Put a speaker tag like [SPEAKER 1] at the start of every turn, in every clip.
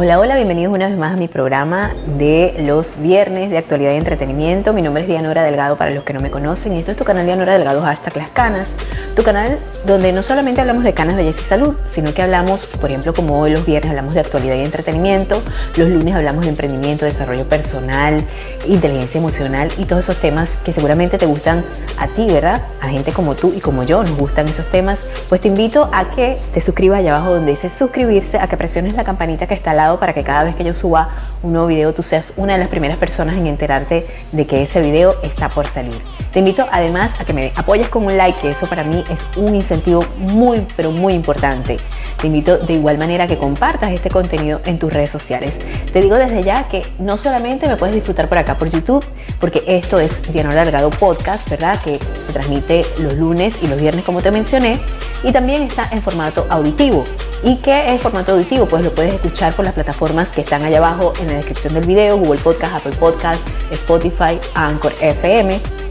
[SPEAKER 1] Hola, hola, bienvenidos una vez más a mi programa de los viernes de actualidad y entretenimiento. Mi nombre es Dianora Delgado para los que no me conocen esto es tu canal Dianora Delgado hashtag las canas. Tu canal donde no solamente hablamos de canas, belleza y salud, sino que hablamos, por ejemplo, como hoy los viernes hablamos de actualidad y entretenimiento, los lunes hablamos de emprendimiento, desarrollo personal, inteligencia emocional y todos esos temas que seguramente te gustan a ti, ¿verdad? A gente como tú y como yo nos gustan esos temas. Pues te invito a que te suscribas allá abajo donde dice suscribirse, a que presiones la campanita que está al lado para que cada vez que yo suba un nuevo video tú seas una de las primeras personas en enterarte de que ese video está por salir. Te invito además a que me apoyes con un like, que eso para mí es un incentivo muy, pero muy importante. Te invito de igual manera que compartas este contenido en tus redes sociales. Te digo desde ya que no solamente me puedes disfrutar por acá por YouTube, porque esto es Diana Delgado Podcast, ¿verdad? Que se transmite los lunes y los viernes como te mencioné, y también está en formato auditivo. ¿Y qué es formato auditivo? Pues lo puedes escuchar por las plataformas que están allá abajo en la descripción del video, Google Podcast, Apple Podcast, Spotify, Anchor FM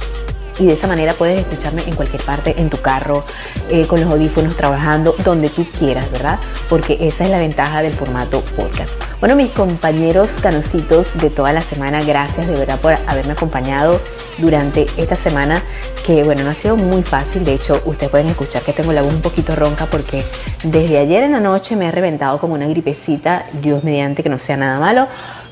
[SPEAKER 1] y de esa manera puedes escucharme en cualquier parte, en tu carro, eh, con los audífonos, trabajando, donde tú quieras, ¿verdad? Porque esa es la ventaja del formato podcast. Bueno, mis compañeros canositos de toda la semana, gracias de verdad por haberme acompañado durante esta semana, que bueno, no ha sido muy fácil, de hecho ustedes pueden escuchar que tengo la voz un poquito ronca porque desde ayer en la noche me he reventado como una gripecita, Dios mediante que no sea nada malo,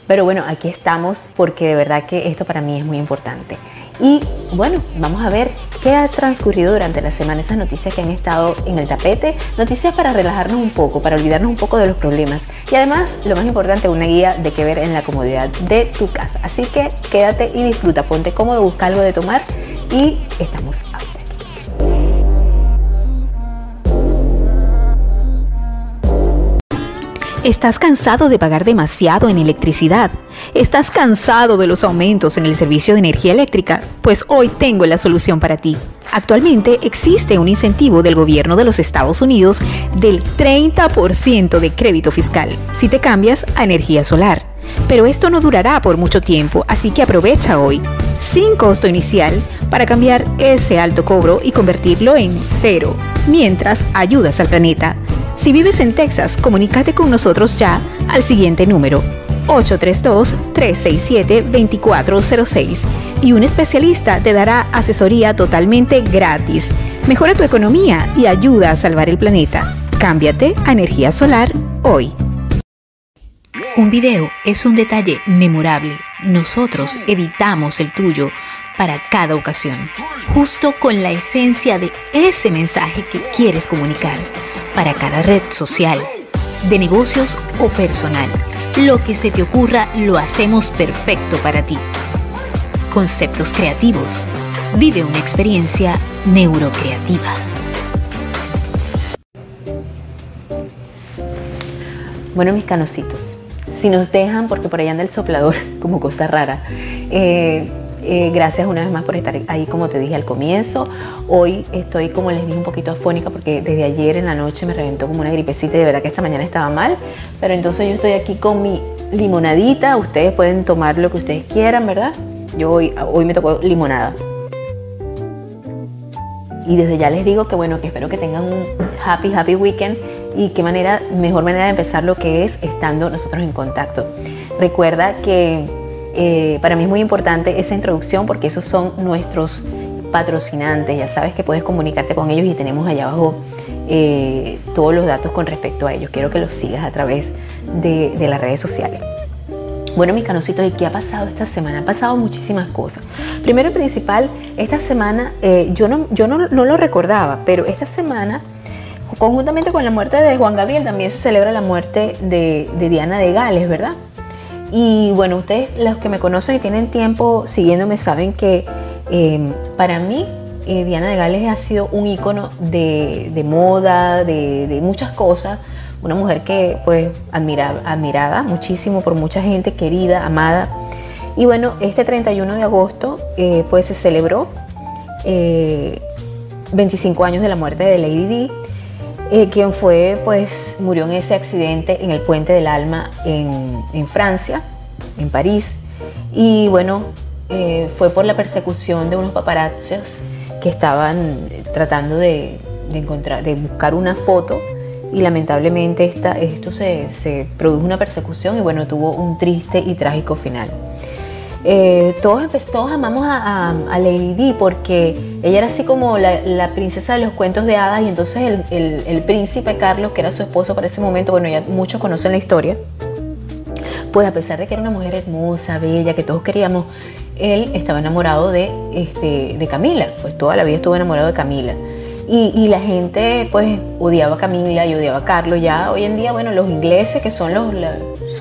[SPEAKER 1] pero bueno, aquí estamos porque de verdad que esto para mí es muy importante. Y bueno, vamos a ver qué ha transcurrido durante la semana, esas noticias que han estado en el tapete, noticias para relajarnos un poco, para olvidarnos un poco de los problemas y además, lo más importante, una guía de qué ver en la comodidad de tu casa. Así que quédate y disfruta, ponte cómodo, busca algo de tomar y estamos
[SPEAKER 2] ¿Estás cansado de pagar demasiado en electricidad? ¿Estás cansado de los aumentos en el servicio de energía eléctrica? Pues hoy tengo la solución para ti. Actualmente existe un incentivo del gobierno de los Estados Unidos del 30% de crédito fiscal si te cambias a energía solar. Pero esto no durará por mucho tiempo, así que aprovecha hoy, sin costo inicial, para cambiar ese alto cobro y convertirlo en cero, mientras ayudas al planeta. Si vives en Texas, comunícate con nosotros ya al siguiente número 832-367-2406 y un especialista te dará asesoría totalmente gratis. Mejora tu economía y ayuda a salvar el planeta. Cámbiate a energía solar hoy. Un video es un detalle memorable. Nosotros editamos el tuyo para cada ocasión, justo con la esencia de ese mensaje que quieres comunicar para cada red social, de negocios o personal. Lo que se te ocurra lo hacemos perfecto para ti. Conceptos creativos. Vive una experiencia neurocreativa.
[SPEAKER 1] Bueno, mis canositos, si nos dejan, porque por allá anda el soplador como cosa rara, eh, eh, gracias una vez más por estar ahí, como te dije al comienzo. Hoy estoy, como les dije, un poquito afónica porque desde ayer en la noche me reventó como una gripecita y de verdad que esta mañana estaba mal. Pero entonces yo estoy aquí con mi limonadita. Ustedes pueden tomar lo que ustedes quieran, ¿verdad? Yo hoy, hoy me tocó limonada. Y desde ya les digo que bueno, que espero que tengan un happy, happy weekend y qué manera, mejor manera de empezar lo que es estando nosotros en contacto. Recuerda que eh, para mí es muy importante esa introducción porque esos son nuestros patrocinantes. Ya sabes que puedes comunicarte con ellos y tenemos allá abajo eh, todos los datos con respecto a ellos. Quiero que los sigas a través de, las redes sociales. Bueno, mis canositos, ¿y qué ha pasado esta semana? Han pasado muchísimas cosas. Primero y principal, esta semana, eh, yo, no, yo no, lo recordaba, pero esta semana, conjuntamente con la muerte de Juan Gabriel, también se celebra la muerte de Diana de Gales, ¿verdad? Y bueno, ustedes, los que me conocen y tienen tiempo siguiéndome, saben que em, para mí eh, Diana de Gales ha sido un icono de, moda, de, muchas cosas. Una mujer que, pues, admirada muchísimo por mucha gente, querida, amada. Y bueno, este 31 de agosto, eh, pues se celebró 25 eh, años de la muerte de Lady Di eh, quien fue, pues, murió en ese accidente en el Puente del Alma en, Francia, en París. Y bueno, eh, fue por la persecución de unos paparazzos que estaban tratando de, encontrar, de buscar una foto y lamentablemente esta, esto se, se, produjo una persecución y bueno, tuvo un triste y trágico final. Eh, todos, amamos a, Lady Di porque ella era así como la, la, princesa de los cuentos de hadas y entonces el, el, el, príncipe Carlos, que era su esposo para ese momento, bueno, ya muchos conocen la historia, pues a pesar de que era una mujer hermosa, bella, que todos queríamos, él estaba enamorado de, este, de Camila, pues toda la vida estuvo enamorado de Camila. Y, la gente pues odiaba a Camila y odiaba a Carlos. Ya hoy en día, bueno, los ingleses que son los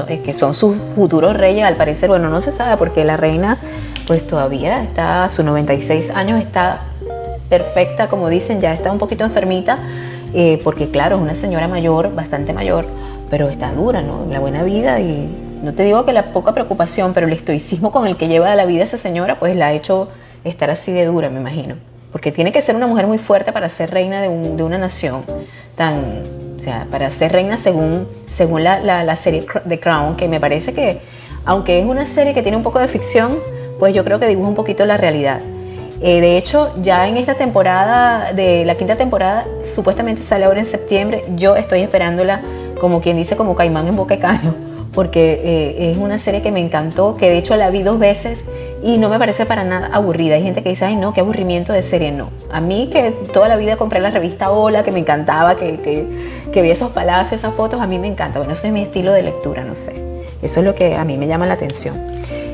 [SPEAKER 1] eh, que son sus futuros reyes, al parecer, bueno, no se sabe porque la reina pues todavía está, a sus 96 años está perfecta, como dicen, ya está un poquito enfermita, eh, porque claro, es una señora mayor, bastante mayor, pero está dura, ¿no? La buena vida y no te digo que la poca preocupación, pero el estoicismo con el que lleva la vida esa señora, pues la ha hecho estar así de dura, me imagino porque tiene que ser una mujer muy fuerte para ser reina de, una nación, tan, o sea, para ser reina según, según la, serie The Crown, que me parece que, aunque es una serie que tiene un poco de ficción, pues yo creo que dibuja un poquito la realidad. Eh, de hecho, ya en esta temporada, de la quinta temporada, supuestamente sale ahora en septiembre, yo estoy esperándola como quien dice, como caimán en boca de caño, porque eh, es una serie que me encantó, que de hecho la vi dos veces y no me parece para nada aburrida. Hay gente que dice, ay no, qué aburrimiento de serie, no. A mí que toda la vida compré la revista Hola, que me encantaba, que, que, vi esos palacios, esas fotos, a mí me encanta. Bueno, eso es mi estilo de lectura, no sé. Eso es lo que a mí me llama la atención.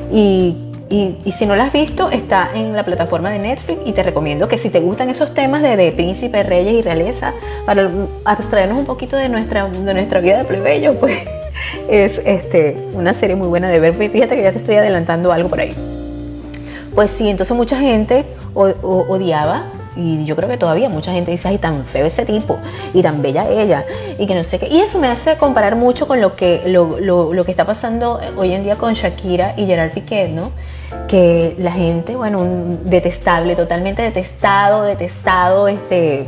[SPEAKER 1] Y, y, si no la has visto, está en la plataforma de Netflix y te recomiendo que si te gustan esos temas de, de príncipes, reyes y realeza, para abstraernos un poquito de nuestra, de nuestra vida de plebeyo, pues es este, una serie muy buena de ver. Fíjate que ya te estoy adelantando algo por ahí. Pues sí, entonces mucha gente odiaba y yo creo que todavía mucha gente dice, ay, tan feo ese tipo y tan bella ella y que no sé qué. Y eso me hace comparar mucho con lo que, lo, que está pasando hoy en día con Shakira y Gerard Piquet, ¿no? Que la gente, bueno, un detestable, totalmente detestado, detestado, este,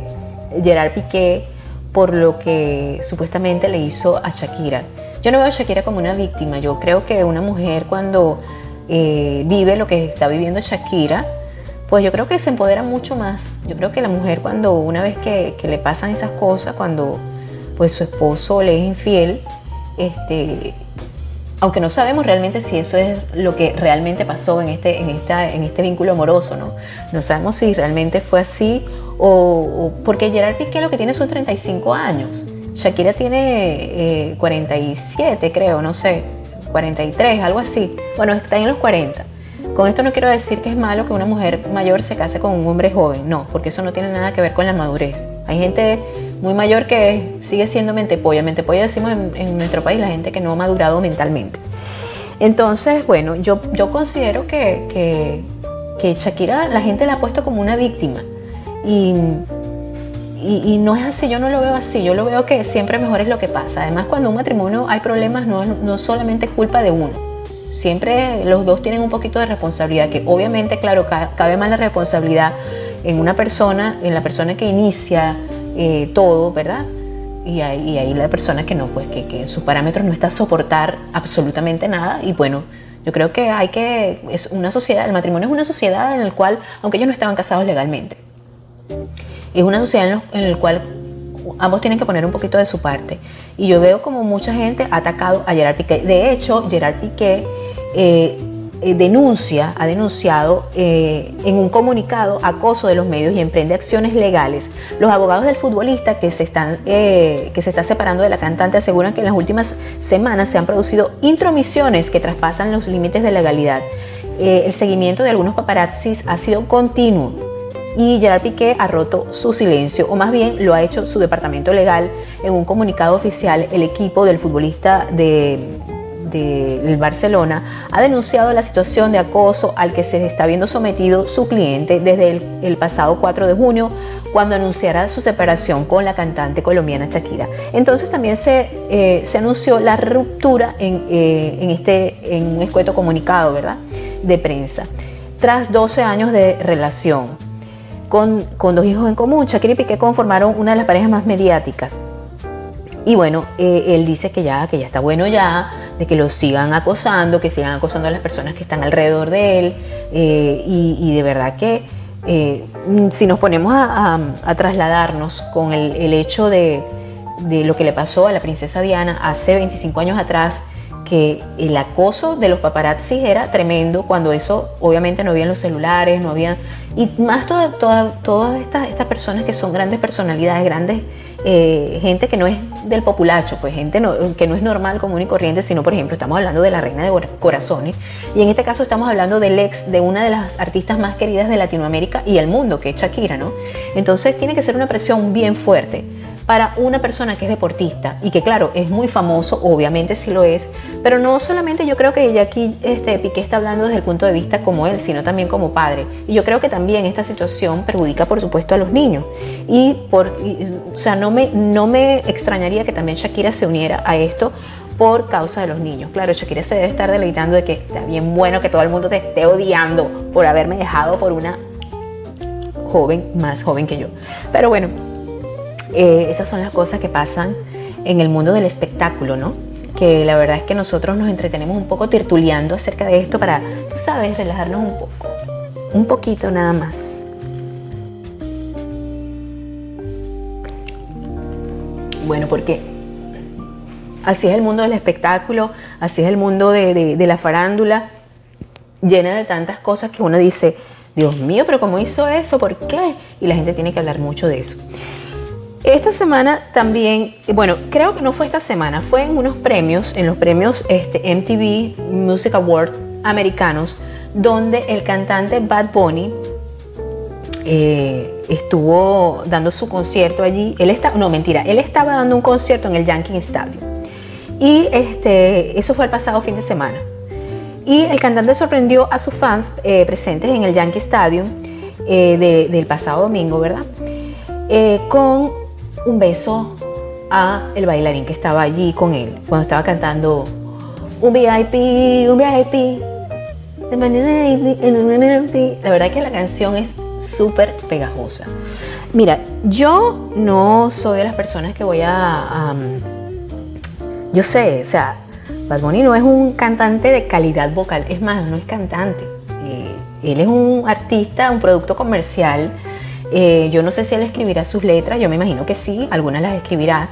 [SPEAKER 1] Gerard Piqué por lo que supuestamente le hizo a Shakira. Yo no veo a Shakira como una víctima, yo creo que una mujer cuando eh, vive lo que está viviendo Shakira, pues yo creo que se empodera mucho más. Yo creo que la mujer cuando una vez que, le pasan esas cosas, cuando pues su esposo le es infiel, este, aunque no sabemos realmente si eso es lo que realmente pasó en este, en esta, en este vínculo amoroso, ¿no? No sabemos si realmente fue así o, porque Gerard Piqué lo que tiene son 35 años. Shakira tiene 47, eh, creo, no sé. 43, algo así. Bueno, está en los 40. Con esto no quiero decir que es malo que una mujer mayor se case con un hombre joven, no, porque eso no tiene nada que ver con la madurez. Hay gente muy mayor que sigue siendo mentepolla. Mentepolla decimos en, nuestro país la gente que no ha madurado mentalmente. Entonces, bueno, yo, yo considero que, que, que Shakira la gente la ha puesto como una víctima. Y y, no es así, yo no lo veo así, yo lo veo que siempre mejor es lo que pasa. Además, cuando un matrimonio hay problemas, no, no solamente es culpa de uno. Siempre los dos tienen un poquito de responsabilidad, que obviamente, claro, cabe más la responsabilidad en una persona, en la persona que inicia eh, todo, ¿verdad? Y ahí, ahí, la persona que no, pues que, que en sus parámetros no está a soportar absolutamente nada. Y bueno, yo creo que hay que, es una sociedad, el matrimonio es una sociedad en la cual, aunque ellos no estaban casados legalmente, es una sociedad en, la cual ambos tienen que poner un poquito de su parte. Y yo veo como mucha gente ha atacado a Gerard Piqué. De hecho, Gerard Piqué eh, eh, denuncia, ha denunciado eh, en un comunicado acoso de los medios y emprende acciones legales. Los abogados del futbolista que se, están, que se está separando de la cantante aseguran que en las últimas semanas se han producido intromisiones que traspasan los límites de legalidad. el seguimiento de algunos paparazzis ha sido continuo y Gerard Piqué ha roto su silencio, o más bien lo ha hecho su departamento legal en un comunicado oficial. El equipo del futbolista de, Barcelona ha denunciado la situación de acoso al que se está viendo sometido su cliente desde el, pasado 4 de junio, cuando anunciará su separación con la cantante colombiana Shakira. Entonces también se, eh, se anunció la ruptura en, eh, en, este, en un escueto comunicado ¿verdad? de prensa. Tras 12 años de relación, con, dos hijos en común. Shakira y Piqué conformaron una de las parejas más mediáticas. Y bueno, eh, él dice que ya, que ya está bueno ya, de que lo sigan acosando, que sigan acosando a las personas que están alrededor de él. Eh, y, de verdad que eh, si nos ponemos a, trasladarnos con el, hecho de, de lo que le pasó a la princesa Diana hace 25 años atrás, que el acoso de los paparazzi era tremendo cuando eso obviamente no había en los celulares, no había... Y más todas toda, estas, estas personas que son grandes personalidades, grandes eh, gente que no es del populacho, pues gente que no es normal, común y corriente, sino por ejemplo estamos hablando de la reina de corazones y en este caso estamos hablando del ex de una de las artistas más queridas de Latinoamérica y el mundo, que es Shakira, ¿no? Entonces tiene que ser una presión bien fuerte para una persona que es deportista y que claro, es muy famoso, obviamente sí lo es, pero no solamente yo creo que aquí este, Piqué está hablando desde el punto de vista como él, sino también como padre. Y yo creo que también esta situación perjudica por supuesto a los niños. Y por, o sea, no me, no me extrañaría que también Shakira se uniera a esto por causa de los niños. Claro, Shakira se debe estar deleitando de que está bien bueno que todo el mundo te esté odiando por haberme dejado por una joven, más joven que yo. Pero bueno, eh, esas son las cosas que pasan en el mundo del espectáculo, ¿no? Que la verdad es que nosotros nos entretenemos un poco tertuleando acerca de esto para, tú sabes, relajarnos un poco, un poquito nada más. Bueno, porque así es el mundo del espectáculo, así es el mundo de, de la farándula, llena de tantas cosas que uno dice, Dios mío, pero ¿cómo hizo eso? ¿Por qué? Y la gente tiene que hablar mucho de eso. Esta semana también, bueno, creo que no fue esta semana, fue en unos premios, en los premios este, MTV Music Awards americanos, donde el cantante Bad Bunny eh, estuvo dando su concierto allí. Él está, no mentira, él estaba dando un concierto en el Yankee Stadium. Y este, eso fue el pasado fin de semana. Y el cantante sorprendió a sus fans eh, presentes en el Yankee Stadium eh, del pasado domingo, ¿verdad? con un beso a el bailarín que estaba allí con él cuando estaba cantando un VIP, un VIP. La verdad que la canción es súper pegajosa. Mira, yo no soy de las personas que voy a, yo sé, o sea, Bad Bunny no es un cantante de calidad vocal, es más, no es cantante. Eh, él es un artista, un producto comercial eh, yo no sé si él escribirá sus letras, yo me imagino que sí, algunas las escribirá.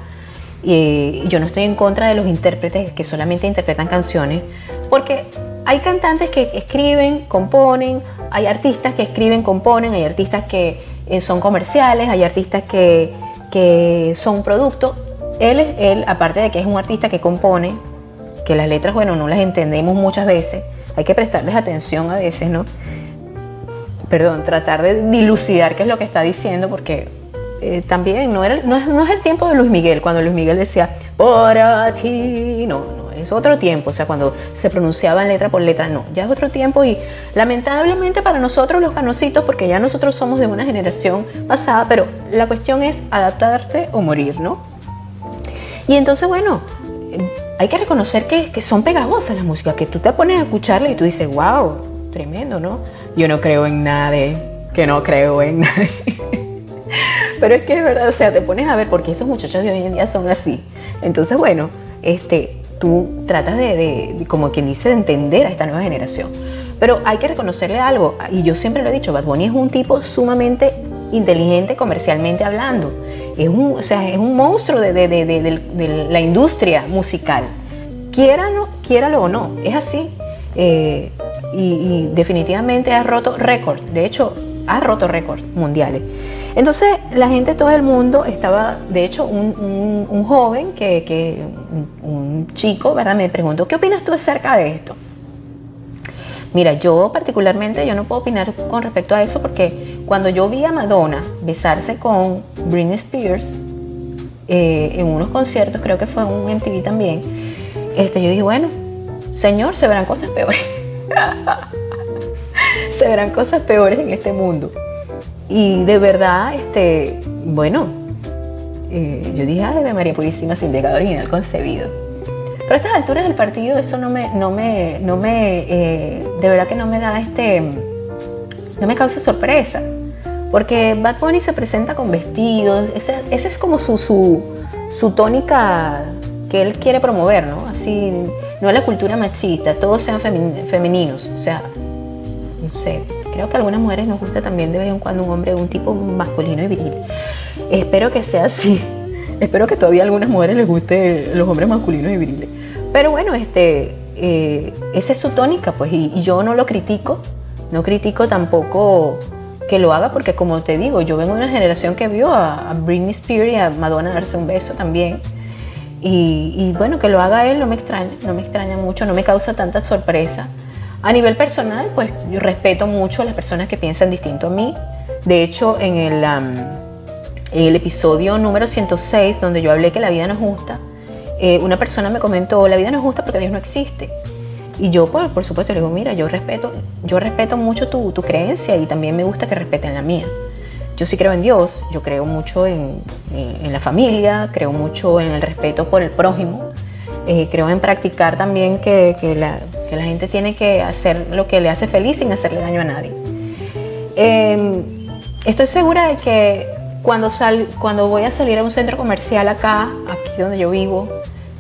[SPEAKER 1] Eh, yo no estoy en contra de los intérpretes que solamente interpretan canciones, porque hay cantantes que escriben, componen, hay artistas que escriben, componen, hay artistas que eh, son comerciales, hay artistas que, que son productos. Él, él, aparte de que es un artista que compone, que las letras, bueno, no las entendemos muchas veces, hay que prestarles atención a veces, ¿no? Perdón, tratar de dilucidar qué es lo que está diciendo, porque eh, también no, es, el tiempo de Luis Miguel, cuando Luis Miguel decía, para ti, no, no, es otro tiempo, o sea, cuando se pronunciaba letra por letra, no, ya es otro tiempo y lamentablemente para nosotros los canositos, porque ya nosotros somos de una generación pasada, pero la cuestión es adaptarte o morir, ¿no? Y entonces, bueno, hay que reconocer que, que son pegajosas las músicas, que tú te pones a escucharla y tú dices, wow, tremendo, ¿no? Yo no creo en nadie, que no creo en nadie. Pero es que es verdad, o sea, te pones a ver porque esos muchachos de hoy en día son así. Entonces, bueno, este, tú tratas de, como quien dice, de entender a esta nueva generación. Pero hay que reconocerle algo, y yo siempre lo he dicho, Bad Bunny es un tipo sumamente inteligente comercialmente hablando. Es un, o sea, es un monstruo de, de la industria musical. Quiéralo, quiéralo o no, es así. Eh, y, definitivamente ha roto récord. De hecho, ha roto récords mundiales. Entonces, la gente, todo el mundo estaba, de hecho, un, joven, que, un, chico, ¿verdad? Me preguntó, ¿qué opinas tú acerca de esto? Mira, yo particularmente, yo no puedo opinar con respecto a eso porque cuando yo vi a Madonna besarse con Britney Spears eh, en unos conciertos, creo que fue un MTV también, este, yo dije, bueno, señor, se verán cosas peores. se verán cosas peores en este mundo. Y de verdad, este, bueno, eh, yo dije, ay, María Purísima, sin pecado original concebido. Pero a estas alturas del partido eso no me, no me, no me, eh, de verdad que no me da este, no me causa sorpresa. Porque Bad Bunny se presenta con vestidos, esa, es como su, su, su tónica que él quiere promover, ¿no? Así, no la cultura machista, todos sean femeninos, o sea, no sé, creo que a algunas mujeres nos gusta también de vez en cuando un hombre un tipo masculino y viril. Espero que sea así, Espero que todavía a algunas mujeres les guste los hombres masculinos y viriles. Pero bueno, este, eh, esa es su tónica, pues, y, yo no lo critico, no critico tampoco que lo haga, porque como te digo, yo vengo de una generación que vio a, Britney Spears y a Madonna darse un beso también. Y, y, bueno, que lo haga él no me extraña, no me extraña mucho, no me causa tanta sorpresa. A nivel personal, pues yo respeto mucho a las personas que piensan distinto a mí. De hecho, en el, el episodio número 106, donde yo hablé que la vida no es justa, eh, una persona me comentó, la vida no es justa porque Dios no existe. Y yo, por, por supuesto, le digo, mira, yo respeto, yo respeto mucho tu, tu, creencia y también me gusta que respeten la mía. Yo sí creo en Dios, yo creo mucho en, en, la familia, creo mucho en el respeto por el prójimo, eh, creo en practicar también que, que la, que la gente tiene que hacer lo que le hace feliz sin hacerle daño a nadie. Em, estoy segura de que cuando, sal, cuando voy a salir a un centro comercial acá, aquí donde yo vivo,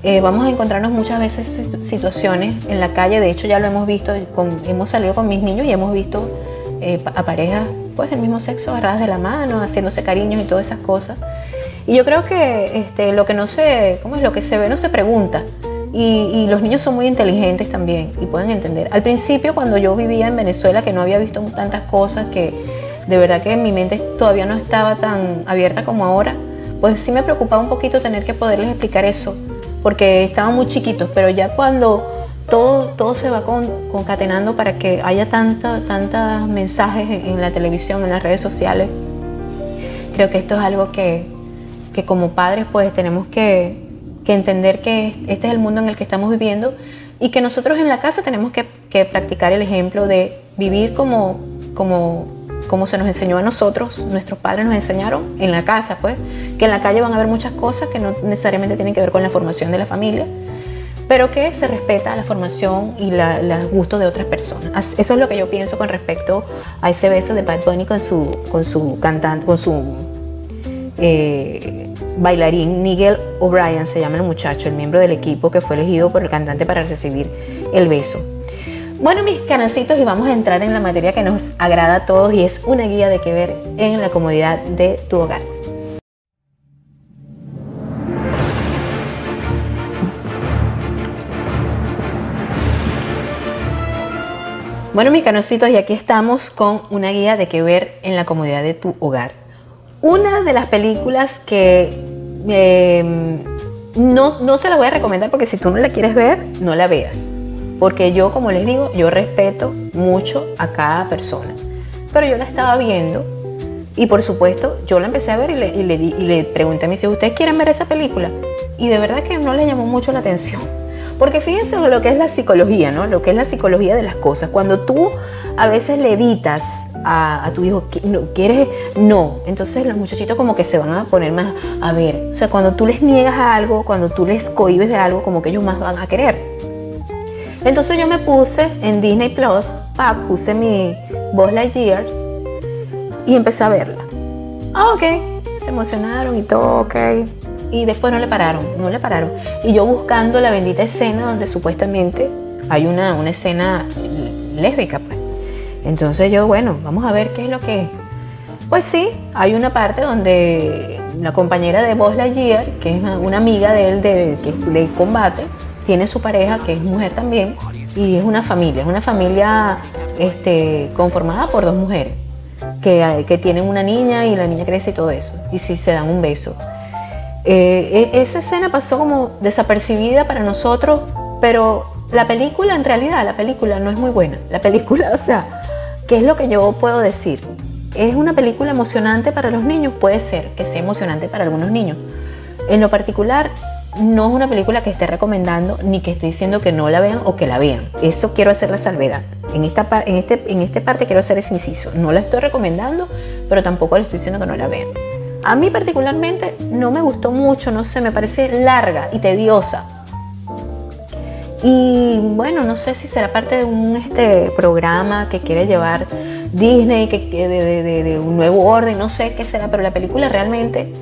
[SPEAKER 1] eh, vamos a encontrarnos muchas veces situaciones en la calle, de hecho ya lo hemos visto, hemos salido con mis niños y hemos visto eh, a parejas pues del mismo sexo agarradas de la mano, haciéndose cariños y todas esas cosas. Y yo creo que este, lo que no se, ¿cómo es? Lo que se ve no se pregunta. Y, los niños son muy inteligentes también y pueden entender. Al principio, cuando yo vivía en Venezuela, que no había visto tantas cosas, que de verdad que mi mente todavía no estaba tan abierta como ahora, pues sí me preocupaba un poquito tener que poderles explicar eso, porque estaban muy chiquitos, pero ya cuando todo, todo se va concatenando para que haya tantos mensajes en, la televisión, en las redes sociales, creo que esto es algo que, que como padres pues tenemos que que entender que este es el mundo en el que estamos viviendo y que nosotros en la casa tenemos que, practicar el ejemplo de vivir como, como, como se nos enseñó a nosotros, nuestros padres nos enseñaron en la casa, pues, que en la calle van a haber muchas cosas que no necesariamente tienen que ver con la formación de la familia, pero que se respeta la formación y los gustos de otras personas. Eso es lo que yo pienso con respecto a ese beso de Bad Bunny con su, con su cantante, con su eh, bailarín Nigel O'Brien, se llama el muchacho, el miembro del equipo que fue elegido por el cantante para recibir el beso. Bueno, mis canalcitos, y vamos a entrar en la materia que nos agrada a todos y es una guía de qué ver en la comodidad de tu hogar. Bueno, mis canositos, y aquí estamos con una guía de qué ver en la comodidad de tu hogar. Una de las películas que em, no, no se la voy a recomendar porque si tú no la quieres ver, no la veas. Porque yo, como les digo, yo respeto mucho a cada persona. Pero yo la estaba viendo y por supuesto yo la empecé a ver y le, le, y le pregunté a mis hijos, ¿ustedes quieren ver esa película? Y de verdad que no le llamó mucho la atención. Porque fíjense lo que es la psicología, ¿no? Lo que es la psicología de las cosas. Cuando tú a veces le evitas a, tu hijo, ¿quieres? No. Entonces los muchachitos como que se van a poner más a ver. O sea, cuando tú les niegas algo, cuando tú les cohibes de algo, como que ellos más van a querer. Entonces yo me puse en Disney Plus, puse mi Buzz Lightyear y empecé a verla. Ah, ok. Se emocionaron y todo, ok. Y después no le pararon, no le pararon. Y yo buscando la bendita escena donde supuestamente hay una, una escena lésbica, pues. Entonces yo, bueno, vamos a ver qué es lo que... Pues sí, hay una parte donde la compañera de Buzz Lightyear, que es una amiga de él de, combate, tiene su pareja, que es mujer también, y es una familia, es una familia este, conformada por dos mujeres, que, que, tienen una niña y la niña crece y todo eso, y sí se dan un beso. Eh, e, esa escena pasó como desapercibida para nosotros, pero la película en realidad, la película no es muy buena. La película, o sea, ¿Qué es lo que yo puedo decir? ¿Es una película emocionante para los niños? Puede ser que sea emocionante para algunos niños. En lo particular, no es una película que esté recomendando ni que esté diciendo que no la vean o que la vean. Eso quiero hacer la salvedad. En esta, en este, en este parte quiero hacer ese inciso. No la estoy recomendando, pero tampoco le estoy diciendo que no la vean. A mí particularmente no me gustó mucho, no sé, me parece larga y tediosa. Y bueno, no sé si será parte de un este, programa que quiere llevar Disney, que, de, un nuevo orden, no sé qué será, pero la película realmente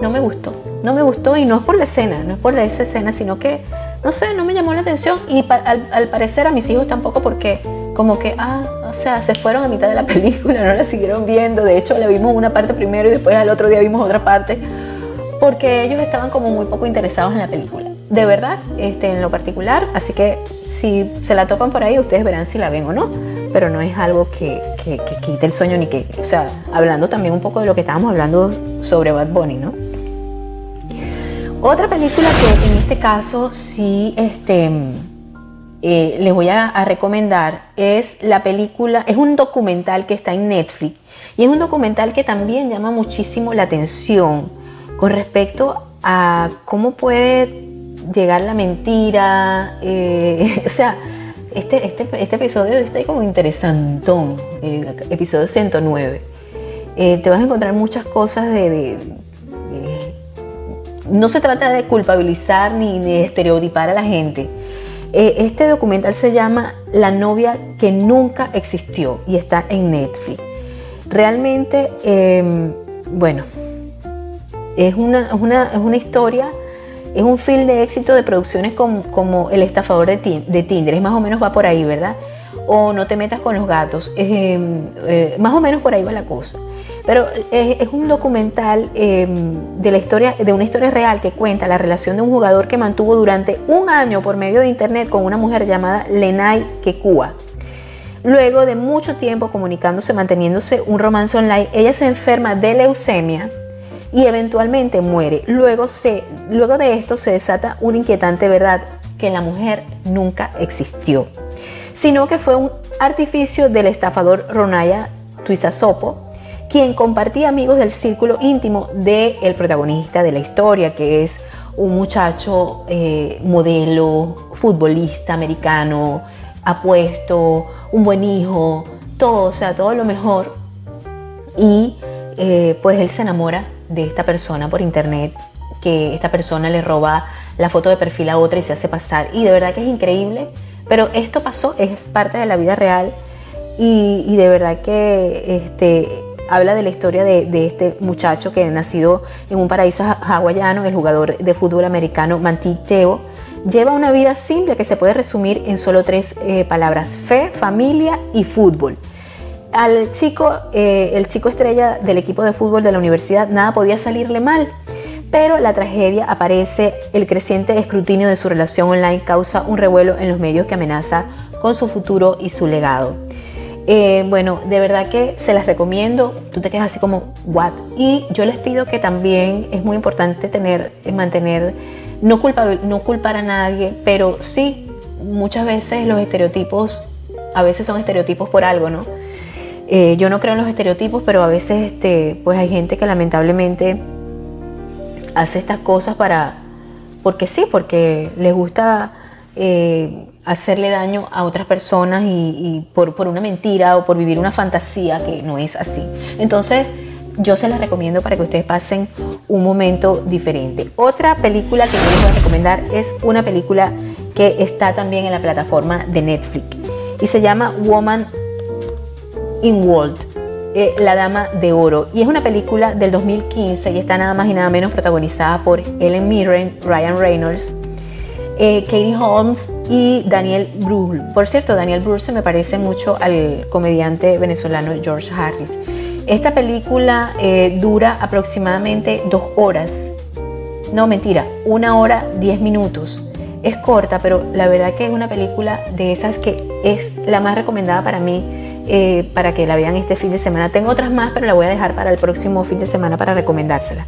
[SPEAKER 1] no me gustó. No me gustó y no es por la escena, no es por esa escena, sino que, no sé, no me llamó la atención y al, parecer a mis hijos tampoco porque como que, ah, o sea, se fueron a mitad de la película, no la siguieron viendo, de hecho la vimos una parte primero y después al otro día vimos otra parte porque ellos estaban como muy poco interesados en la película. De verdad, este, en lo particular, así que si se la topan por ahí, ustedes verán si la ven o no, pero no es algo que, que, que quite el sueño ni que, o sea, hablando también un poco de lo que estábamos hablando sobre Bad Bunny, ¿no? Otra película que en este caso sí este, eh, les voy a, recomendar es la película, es un documental que está en Netflix y es un documental que también llama muchísimo la atención con respecto a cómo puede llegar la mentira, eh, o sea, este, este, este, episodio está como interesantón, el episodio 109. Eh, te vas a encontrar muchas cosas de, No se trata de culpabilizar ni de estereotipar a la gente. Eh, este documental se llama La novia que nunca existió y está en Netflix. Realmente, eh, bueno, es una, una, es una historia es un film de éxito de producciones como, como El estafador de, de, Tinder, es más o menos va por ahí, ¿verdad? O No te metas con los gatos, eh, eh, más o menos por ahí va la cosa. Pero es, un documental eh, de, la historia, de una historia real que cuenta la relación de un jugador que mantuvo durante un año por medio de internet con una mujer llamada Lenay Kekua. Luego de mucho tiempo comunicándose, manteniéndose un romance online, ella se enferma de leucemia y eventualmente muere. Luego, se, luego de esto se desata una inquietante verdad, que la mujer nunca existió, sino que fue un artificio del estafador Ronaya Tuizasopo, quien compartía amigos del círculo íntimo del el protagonista de la historia, que es un muchacho eh, modelo, futbolista americano, apuesto, un buen hijo, todo, o sea, todo lo mejor. Y eh, pues él se enamora de esta persona por internet, que esta persona le roba la foto de perfil a otra y se hace pasar. Y de verdad que es increíble, pero esto pasó, es parte de la vida real y, y de verdad que este, habla de la historia de, este muchacho que nacido en un paraíso hawaiano, el jugador de fútbol americano Manti Teo, lleva una vida simple que se puede resumir en solo tres eh, palabras, fe, familia y fútbol al chico, eh, el chico estrella del equipo de fútbol de la universidad, nada podía salirle mal. Pero la tragedia aparece, el creciente escrutinio de su relación online causa un revuelo en los medios que amenaza con su futuro y su legado. Eh, bueno, de verdad que se las recomiendo. Tú te quedas así como, ¿what? Y yo les pido que también es muy importante tener, mantener, no, culpa, no culpar a nadie, pero sí, muchas veces los estereotipos, a veces son estereotipos por algo, ¿no? Eh, yo no creo en los estereotipos, pero a veces este, pues hay gente que lamentablemente hace estas cosas para, porque sí, porque les gusta eh, hacerle daño a otras personas y, por, por, una mentira o por vivir una fantasía que no es así. Entonces, yo se las recomiendo para que ustedes pasen un momento diferente. Otra película que yo les voy a recomendar es una película que está también en la plataforma de Netflix y se llama Woman in World, eh, La Dama de Oro. Y es una película del 2015 y está nada más y nada menos protagonizada por Ellen Mirren, Ryan Reynolds, eh, Katie Holmes y Daniel Brühl. Por cierto, Daniel Brühl se me parece mucho al comediante venezolano George Harris. Esta película eh, dura aproximadamente dos horas. No, mentira, una hora, diez minutos. Es corta, pero la verdad que es una película de esas que es la más recomendada para mí eh, para que la vean este fin de semana. Tengo otras más, pero la voy a dejar para el próximo fin de semana para recomendársela.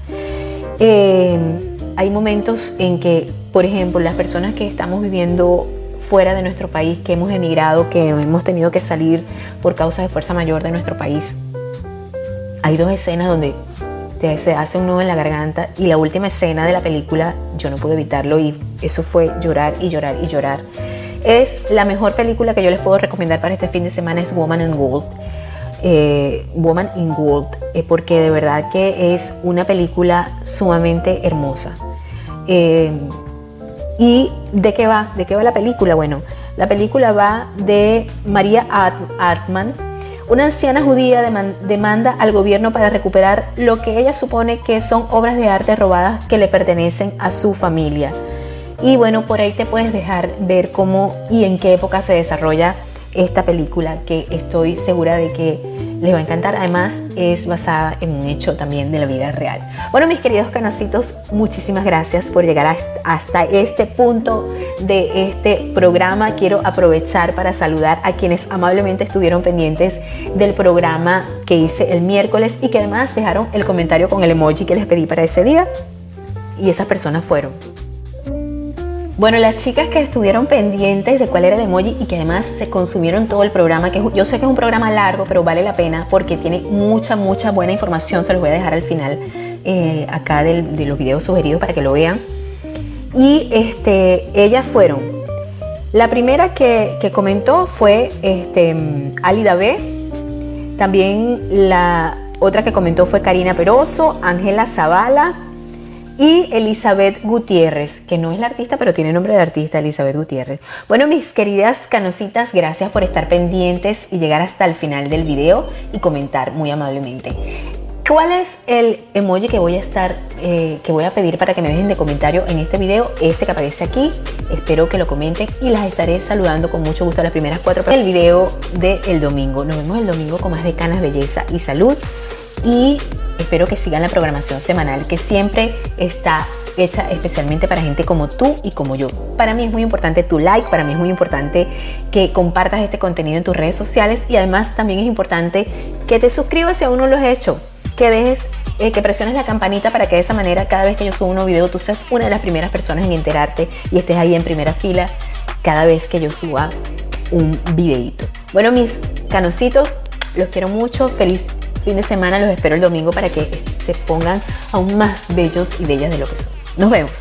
[SPEAKER 1] Eh, hay momentos en que, por ejemplo, las personas que estamos viviendo fuera de nuestro país, que hemos emigrado, que hemos tenido que salir por causa de fuerza mayor de nuestro país, hay dos escenas donde se hace un nudo en la garganta y la última escena de la película yo no pude evitarlo y eso fue llorar y llorar y llorar es la mejor película que yo les puedo recomendar para este fin de semana es Woman in Gold. Eh, Woman in Gold, eh, porque de verdad que es una película sumamente hermosa. Eh, ¿Y de qué va? ¿De qué va la película? Bueno, la película va de María Atman, una anciana judía demanda al gobierno para recuperar lo que ella supone que son obras de arte robadas que le pertenecen a su familia. Y bueno, por ahí te puedes dejar ver cómo y en qué época se desarrolla esta película, que estoy segura de que les va a encantar. Además, es basada en un hecho también de la vida real. Bueno, mis queridos canasitos, muchísimas gracias por llegar hasta este punto de este programa. Quiero aprovechar para saludar a quienes amablemente estuvieron pendientes del programa que hice el miércoles y que además dejaron el comentario con el emoji que les pedí para ese día. Y esas personas fueron bueno, las chicas que estuvieron pendientes de cuál era el emoji y que además se consumieron todo el programa, que yo sé que es un programa largo, pero vale la pena porque tiene mucha, mucha buena información, se los voy a dejar al final eh, acá de los videos sugeridos para que lo vean. Y este, ellas fueron, la primera que, comentó fue este, Alida B, también la otra que comentó fue Karina Peroso, Ángela Zavala, y Elizabeth Gutiérrez, que no es la artista, pero tiene nombre de artista, Elizabeth Gutiérrez. Bueno, mis queridas canositas, gracias por estar pendientes y llegar hasta el final del video y comentar muy amablemente. ¿Cuál es el emoji que voy a estar, eh, que voy a pedir para que me dejen de comentario en este video? Este que aparece aquí. Espero que lo comenten y las estaré saludando con mucho gusto a las primeras cuatro el video del domingo. Nos vemos el domingo con más de canas, belleza y salud. Y Espero que sigan la programación semanal que siempre está hecha especialmente para gente como tú y como yo. Para mí es muy importante tu like, para mí es muy importante que compartas este contenido en tus redes sociales y además también es importante que te suscribas si aún no lo has hecho, que dejes eh, que presiones la campanita para que de esa manera cada vez que yo subo un video tú seas una de las primeras personas en enterarte y estés ahí en primera fila cada vez que yo suba un videito. Bueno, mis canositos, los quiero mucho. Feliz fin de semana. Los espero el domingo para que se pongan aún más bellos y bellas de lo que son. Nos vemos.